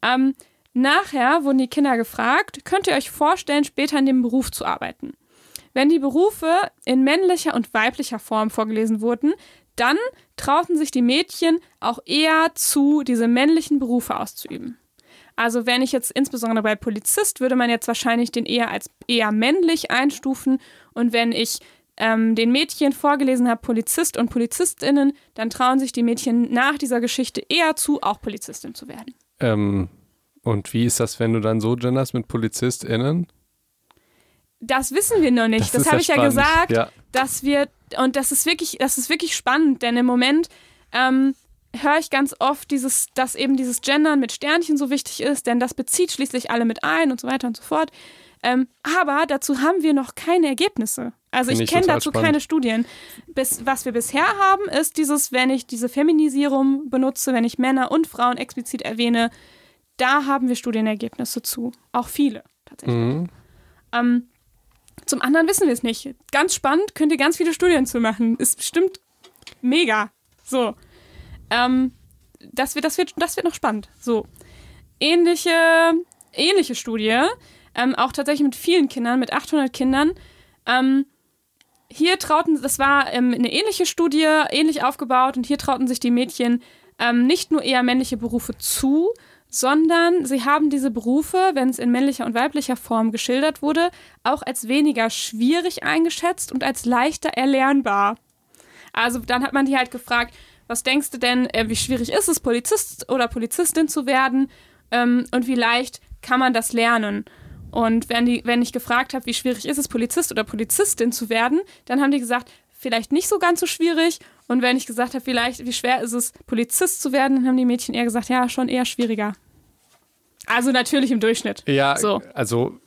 Ähm, nachher wurden die Kinder gefragt, könnt ihr euch vorstellen, später in dem Beruf zu arbeiten? Wenn die Berufe in männlicher und weiblicher Form vorgelesen wurden, dann trauten sich die Mädchen auch eher zu, diese männlichen Berufe auszuüben. Also wenn ich jetzt insbesondere bei Polizist, würde man jetzt wahrscheinlich den eher als eher männlich einstufen. Und wenn ich ähm, den Mädchen vorgelesen habe, Polizist und Polizistinnen, dann trauen sich die Mädchen nach dieser Geschichte eher zu, auch Polizistin zu werden. Ähm, und wie ist das, wenn du dann so genderst mit PolizistInnen? Das wissen wir noch nicht. Das Das, ja habe ich ja spannend. gesagt, Ja. dass wir, und das ist wirklich, das ist wirklich spannend, denn im Moment ähm, höre ich ganz oft dieses, dass eben dieses Gendern mit Sternchen so wichtig ist, denn das bezieht schließlich alle mit ein und so weiter und so fort. Ähm, aber dazu haben wir noch keine Ergebnisse. Also Finde ich kenne dazu spannend. keine Studien. Bis, was wir bisher haben, ist dieses, wenn ich diese Feminisierung benutze, wenn ich Männer und Frauen explizit erwähne, da haben wir Studienergebnisse zu. Auch viele tatsächlich. Mhm. Ähm, zum anderen wissen wir es nicht. Ganz spannend, könnt ihr ganz viele Studien zu machen. Ist bestimmt mega. So. Ähm, das, wird, das, wird, das wird noch spannend. So. Ähnliche, ähnliche Studie, ähm, auch tatsächlich mit vielen Kindern, mit 800 Kindern. Ähm, hier trauten, das war ähm, eine ähnliche Studie, ähnlich aufgebaut, und hier trauten sich die Mädchen ähm, nicht nur eher männliche Berufe zu, sondern sie haben diese Berufe, wenn es in männlicher und weiblicher Form geschildert wurde, auch als weniger schwierig eingeschätzt und als leichter erlernbar. Also dann hat man die halt gefragt, was denkst du denn, äh, wie schwierig ist es, Polizist oder Polizistin zu werden ähm, und wie leicht kann man das lernen? Und wenn, die, wenn ich gefragt habe, wie schwierig ist es, Polizist oder Polizistin zu werden, dann haben die gesagt, vielleicht nicht so ganz so schwierig. Und wenn ich gesagt habe, vielleicht, wie schwer ist es, Polizist zu werden, dann haben die Mädchen eher gesagt, ja, schon eher schwieriger. Also natürlich im Durchschnitt. Ja, So. also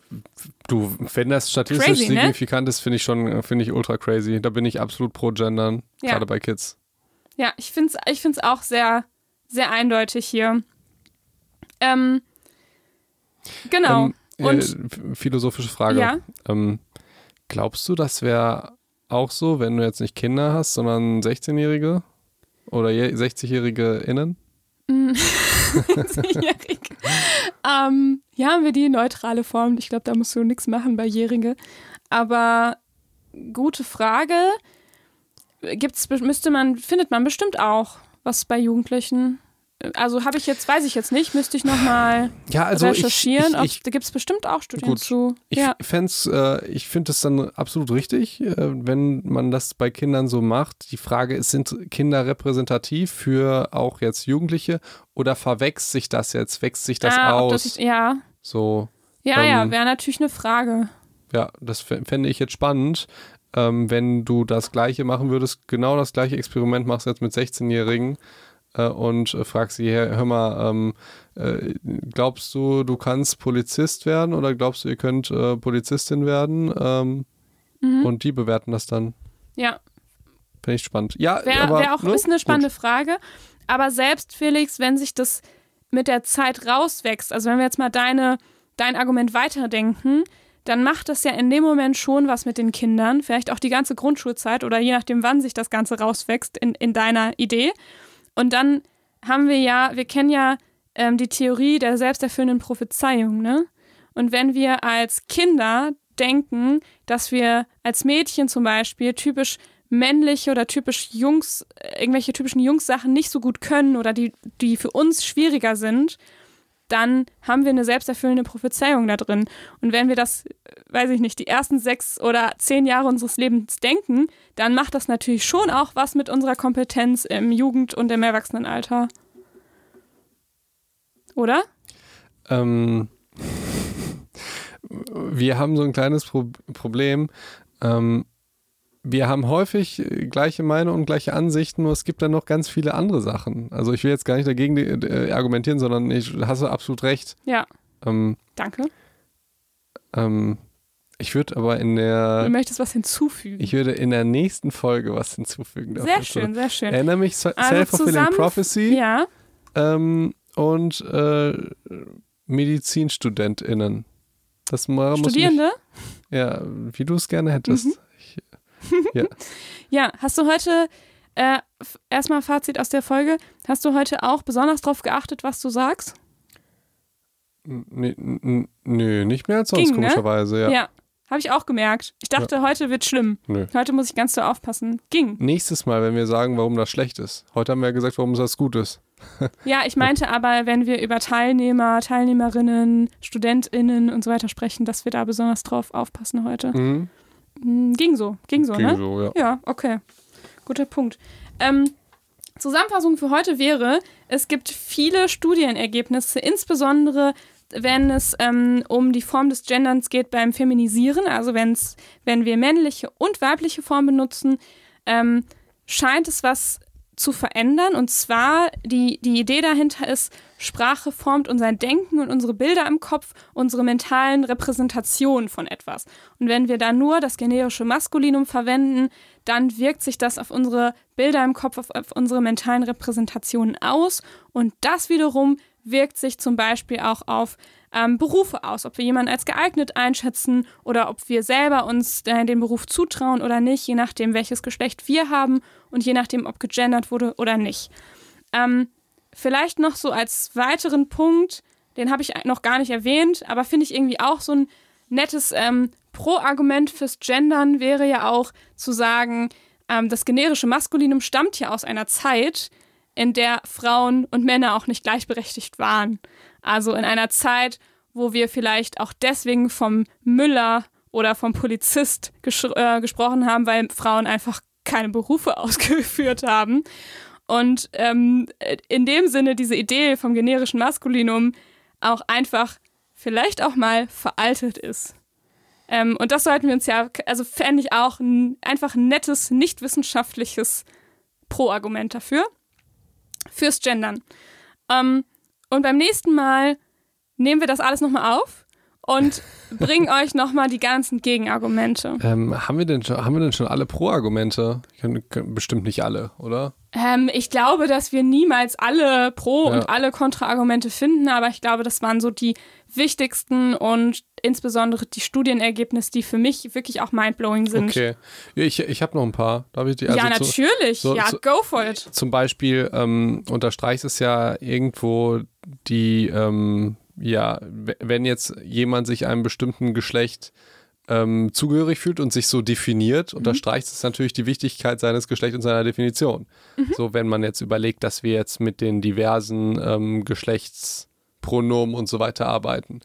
du, wenn das statistisch Crazy, ne? signifikant ist, finde ich schon, finde ich ultra crazy. Da bin ich absolut pro Gendern, Ja. gerade bei Kids. Ja, ich finde es ich find's auch sehr, sehr eindeutig hier. Ähm, Genau. Ähm, Und äh, philosophische Frage. Ja. Ähm, glaubst du, das wäre auch so, wenn du jetzt nicht Kinder hast, sondern 16-Jährige oder je- 60-Jährige innen? (laughs) Jährige. ähm, ja, haben wir die neutrale Form. Ich glaube, da musst du nichts machen bei Jährige. Aber gute Frage. Gibt's, müsste man, findet man bestimmt auch was bei Jugendlichen. Also habe ich jetzt, weiß ich jetzt nicht, müsste ich nochmal Ja, also ich, recherchieren. ich, ob, ich, da gibt es bestimmt auch Studien Gut. zu. ich, ja. äh, ich finde es dann absolut richtig, äh, wenn man das bei Kindern so macht. Die Frage ist, sind Kinder repräsentativ für auch jetzt Jugendliche oder verwächst sich das jetzt, wächst sich das ah, aus? Das ist, ja, so, ja, ja, Ähm, wäre natürlich eine Frage. ja, das fä- fände ich jetzt spannend, ähm, wenn du das Gleiche machen würdest, genau das gleiche Experiment machst jetzt mit 16-Jährigen äh, und äh, fragst sie, hör, mal, ähm, äh, glaubst du, du kannst Polizist werden oder glaubst du, ihr könnt äh, Polizistin werden? Ähm, Mhm. Und die bewerten das dann. Ja, Finde ich spannend. Ja, Wäre aber wär auch ne? ist eine spannende Gut. Frage. Aber selbst, Felix, wenn sich das mit der Zeit rauswächst, also wenn wir jetzt mal deine, dein Argument weiterdenken, dann macht das ja in dem Moment schon was mit den Kindern, vielleicht auch die ganze Grundschulzeit oder je nachdem, wann sich das Ganze rauswächst in, in deiner Idee. Und dann haben wir ja, wir kennen ja ähm, die Theorie der selbsterfüllenden Prophezeiung, ne? Und wenn wir als Kinder denken, dass wir als Mädchen zum Beispiel typisch männliche oder typisch Jungs, äh, irgendwelche typischen Jungs-Sachen nicht so gut können oder die, die für uns schwieriger sind, dann haben wir eine selbsterfüllende Prophezeiung da drin. Und wenn wir das, weiß ich nicht, die ersten sechs oder zehn Jahre unseres Lebens denken, dann macht das natürlich schon auch was mit unserer Kompetenz im Jugend- und im Erwachsenenalter. Oder? Ähm, wir haben so ein kleines Pro Problem. Ähm, wir haben häufig äh, gleiche Meinung und gleiche Ansichten, nur es gibt dann noch ganz viele andere Sachen. Also ich will jetzt gar nicht dagegen äh, argumentieren, sondern ich hast du absolut recht. Ja, Ähm, danke. ähm, ich würde aber in Du der möchtest was hinzufügen. ich würde in der nächsten Folge was hinzufügen. sehr schön, sehr schön. Erinnere mich Also Self-Fulfilling Prophecy Ja, ähm, und äh, MedizinstudentInnen. Das muss mich, Studierende? Ja, wie du es gerne hättest. Mhm. (laughs) Ich, Ja, hast du heute, äh, erstmal Fazit aus der Folge, hast du heute auch besonders darauf geachtet, was du sagst? nö, nicht mehr als sonst, Ging, ne? komischerweise, ja. Ja, habe ich auch gemerkt. Ich dachte, heute wird schlimm. Nö. Heute muss ich ganz so aufpassen. Ging. Nächstes Mal, wenn wir sagen, warum das schlecht ist. Heute haben wir ja gesagt, warum das gut ist. (laughs) Ja, ich meinte aber, wenn wir über Teilnehmer, Teilnehmerinnen, StudentInnen und so weiter sprechen, dass wir da besonders drauf aufpassen heute. Mhm. Hm, Ging so, ging so, Ging ne? so, ja. Ja, okay. Guter Punkt. Ähm, Zusammenfassung für heute wäre, es gibt viele Studienergebnisse, insbesondere wenn es ähm, um die Form des Genderns geht beim Feminisieren, also wenn's, wenn wir männliche und weibliche Formen benutzen, ähm, scheint es was zu verändern. Und zwar, die, die Idee dahinter ist, Sprache formt unser Denken und unsere Bilder im Kopf, unsere mentalen Repräsentationen von etwas. Und wenn wir da nur das generische Maskulinum verwenden, dann wirkt sich das auf unsere Bilder im Kopf, auf, auf unsere mentalen Repräsentationen aus. Und das wiederum wirkt sich zum Beispiel auch auf ähm, Berufe aus, ob wir jemanden als geeignet einschätzen oder ob wir selber uns äh, den Beruf zutrauen oder nicht, je nachdem, welches Geschlecht wir haben und je nachdem, ob gegendert wurde oder nicht. Ähm, vielleicht noch so als weiteren Punkt, den habe ich noch gar nicht erwähnt, aber finde ich irgendwie auch so ein nettes ähm, Pro-Argument fürs Gendern wäre ja auch zu sagen, ähm, das generische Maskulinum stammt ja aus einer Zeit, in der Frauen und Männer auch nicht gleichberechtigt waren. Also in einer Zeit, wo wir vielleicht auch deswegen vom Müller oder vom Polizist äh, gesprochen haben, weil Frauen einfach keine Berufe (laughs) ausgeführt haben. Und ähm, in dem Sinne diese Idee vom generischen Maskulinum auch einfach vielleicht auch mal veraltet ist. Ähm, und das sollten wir uns ja, also fände ich auch ein einfach ein nettes, nicht wissenschaftliches Pro-Argument dafür fürs Gendern. Ähm, und beim nächsten Mal nehmen wir das alles nochmal auf und (laughs) bringe euch nochmal die ganzen Gegenargumente. Ähm, haben, wir denn schon, haben wir denn schon alle Pro-Argumente? Bestimmt nicht alle, oder? Ähm, ich glaube, dass wir niemals alle Pro- ja. und alle Kontra-Argumente finden, aber ich glaube, das waren so die wichtigsten und insbesondere die Studienergebnisse, die für mich wirklich auch mindblowing sind. Okay. Ich, ich habe noch ein paar. Darf ich die, also ja, natürlich. Zu, so, ja, go for it. Zum Beispiel ähm, unterstreicht es ja irgendwo die, ähm, ja, wenn jetzt jemand sich einem bestimmten Geschlecht ähm, zugehörig fühlt und sich so definiert, mhm. unterstreicht es natürlich die Wichtigkeit seines Geschlechts und seiner Definition. Mhm. So, wenn man jetzt überlegt, dass wir jetzt mit den diversen ähm, Geschlechtspronomen und so weiter arbeiten.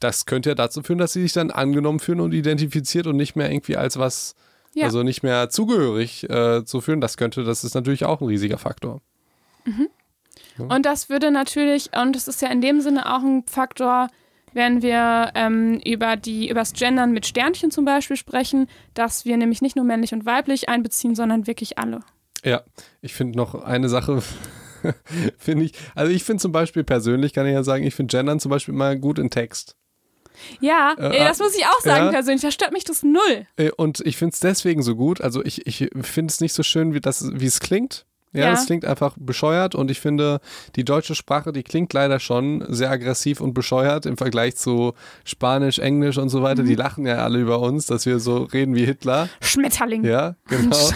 Das könnte ja dazu führen, dass sie sich dann angenommen fühlen und identifiziert und nicht mehr irgendwie als was, ja. also nicht mehr zugehörig äh, zu fühlen. Das könnte, das ist natürlich auch ein riesiger Faktor. Mhm. Ja. Und das würde natürlich, und das ist ja in dem Sinne auch ein Faktor, wenn wir ähm, über die übers Gendern mit Sternchen zum Beispiel sprechen, dass wir nämlich nicht nur männlich und weiblich einbeziehen, sondern wirklich alle. Ja, ich finde noch eine Sache, (laughs) finde ich, also ich finde zum Beispiel persönlich, kann ich ja sagen, ich finde Gendern zum Beispiel mal gut in Text. Ja, äh, das muss ich auch sagen ja. persönlich. Da stört mich das null. Äh, und ich finde es deswegen so gut. Also ich, ich finde es nicht so schön, wie, das, wie es klingt. Ja, es klingt einfach bescheuert und ich finde, die deutsche Sprache, die klingt leider schon sehr aggressiv und bescheuert im Vergleich zu Spanisch, Englisch und so weiter. Mhm. Die lachen ja alle über uns, dass wir so reden wie Hitler. Schmetterling. Ja, genau. (laughs)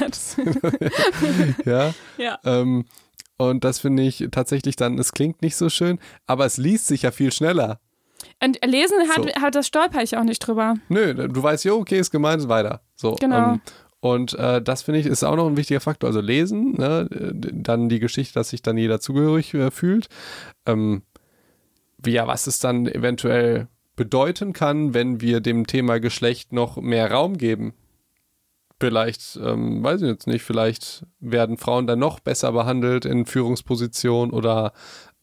(laughs) ja. ja. Ähm, und das finde ich tatsächlich dann, es klingt nicht so schön, aber es liest sich ja viel schneller. Und lesen hat, so. hat das stolper ich auch nicht drüber. Nö, du weißt, jo, okay, ist gemeint, weiter. So, genau. Ähm, und äh, das finde ich ist auch noch ein wichtiger Faktor. Also lesen, ne? dann die Geschichte, dass sich dann jeder zugehörig äh, fühlt. Ähm, wie, ja, was es dann eventuell bedeuten kann, wenn wir dem Thema Geschlecht noch mehr Raum geben. Vielleicht, ähm, weiß ich jetzt nicht, vielleicht werden Frauen dann noch besser behandelt in Führungspositionen oder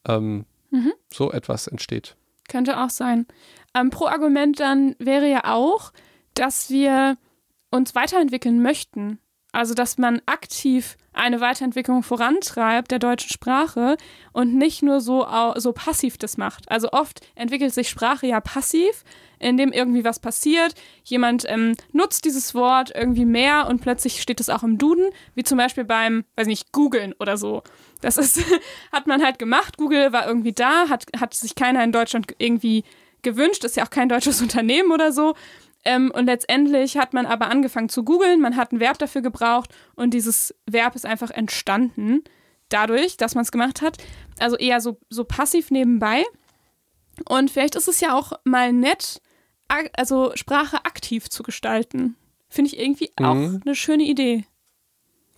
ähm, mhm. so etwas entsteht. Könnte auch sein. Ähm, pro Argument dann wäre ja auch, dass wir uns weiterentwickeln möchten. Also, dass man aktiv eine Weiterentwicklung vorantreibt der deutschen Sprache und nicht nur so, so passiv das macht. Also oft entwickelt sich Sprache ja passiv, indem irgendwie was passiert. Jemand ähm, nutzt dieses Wort irgendwie mehr und plötzlich steht es auch im Duden, wie zum Beispiel beim, weiß nicht, Googeln oder so. Das ist, (laughs) hat man halt gemacht. Google war irgendwie da, hat, hat sich keiner in Deutschland irgendwie gewünscht, ist ja auch kein deutsches (laughs) Unternehmen oder so. Ähm, und letztendlich hat man aber angefangen zu googeln, man hat ein Verb dafür gebraucht und dieses Verb ist einfach entstanden dadurch, dass man es gemacht hat. Also eher so, so passiv nebenbei. Und vielleicht ist es ja auch mal nett, also Sprache aktiv zu gestalten. Finde ich irgendwie mhm. auch eine schöne Idee.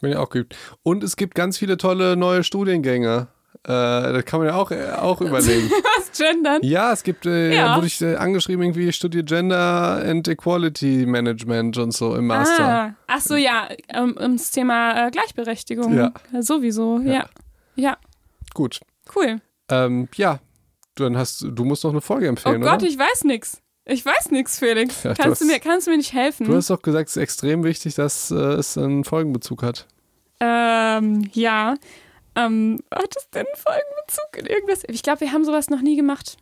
Bin ja auch gut. Und es gibt ganz viele tolle neue Studiengänge. Äh, das kann man ja auch, äh, auch überlegen. (laughs) Was, gendern? Ja, es gibt, äh, ja. wurde ich äh, angeschrieben, irgendwie, ich studiere Gender and Equality Management und so im Master. Ah. Ach so, ja, um, ums Thema äh, Gleichberechtigung. Ja. Sowieso, ja. ja. ja. Gut. Cool. Ähm, ja, dann hast du musst noch eine Folge empfehlen, Oh Gott, oder? ich weiß nichts. Ich weiß nichts, Felix. Ja, kannst, du, hast, du, mir, kannst du mir nicht helfen? Du hast doch gesagt, es ist extrem wichtig, dass äh, es einen Folgenbezug hat. Ähm, ja. Ähm, hat es denn Folgenbezug in irgendwas? Ich glaube, wir haben sowas noch nie gemacht.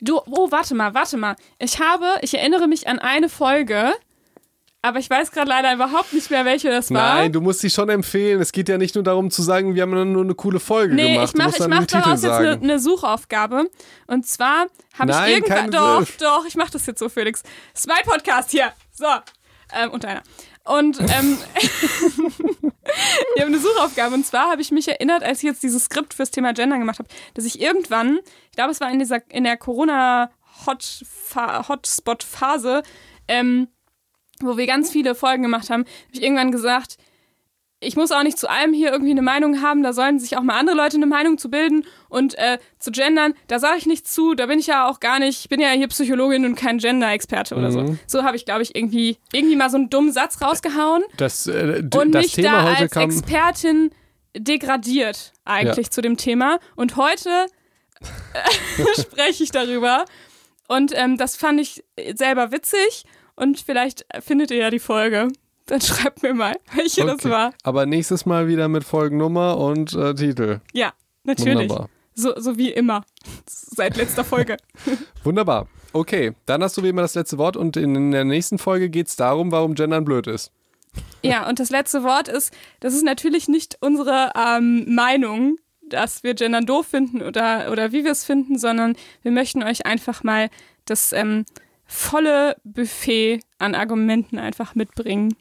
Du, oh, warte mal, warte mal. Ich habe, ich erinnere mich an eine Folge, aber ich weiß gerade leider überhaupt nicht mehr, welche das war. Nein, du musst sie schon empfehlen. Es geht ja nicht nur darum zu sagen, wir haben nur eine coole Folge nee, gemacht. Nee, ich mache mach daraus jetzt eine, eine, Suchaufgabe. Und zwar habe ich irgendwann. Doch, doch, ich mache das jetzt so, Felix. Mein Podcast hier. So. Ähm, und einer. Und ähm, (laughs) (laughs) wir haben eine Suchaufgabe. Und zwar habe ich mich erinnert, als ich jetzt dieses Skript fürs Thema Gender gemacht habe, dass ich irgendwann, ich glaube, es war in dieser in der Corona-Hotspot-Phase, ähm, wo wir ganz viele Folgen gemacht haben, habe ich irgendwann gesagt, ich muss auch nicht zu allem hier irgendwie eine Meinung haben, da sollen sich auch mal andere Leute eine Meinung zu bilden und äh, zu gendern, da sage ich nichts zu, da bin ich ja auch gar nicht, ich bin ja hier Psychologin und kein Gender-Experte oder mhm. so. So habe ich, glaube ich, irgendwie, irgendwie mal so einen dummen Satz rausgehauen das, äh, und mich Thema da als Expertin degradiert eigentlich ja. zu dem Thema und heute äh, (laughs) spreche ich darüber und ähm, das fand ich selber witzig und vielleicht findet ihr ja die Folge. (laughs) Dann schreibt mir mal, welche okay. das war. Aber nächstes Mal wieder mit Folgennummer und äh, Titel. Ja, natürlich. Wunderbar. So, so wie immer. Seit letzter Folge. (laughs) Wunderbar. Okay, dann hast du wie immer das letzte Wort und in der nächsten Folge geht es darum, warum Gendern blöd ist. Ja, und das letzte Wort ist, das ist natürlich nicht unsere ähm, Meinung, dass wir Gendern doof finden oder, oder wie wir es finden, sondern wir möchten euch einfach mal das ähm, volle Buffet an Argumenten einfach mitbringen.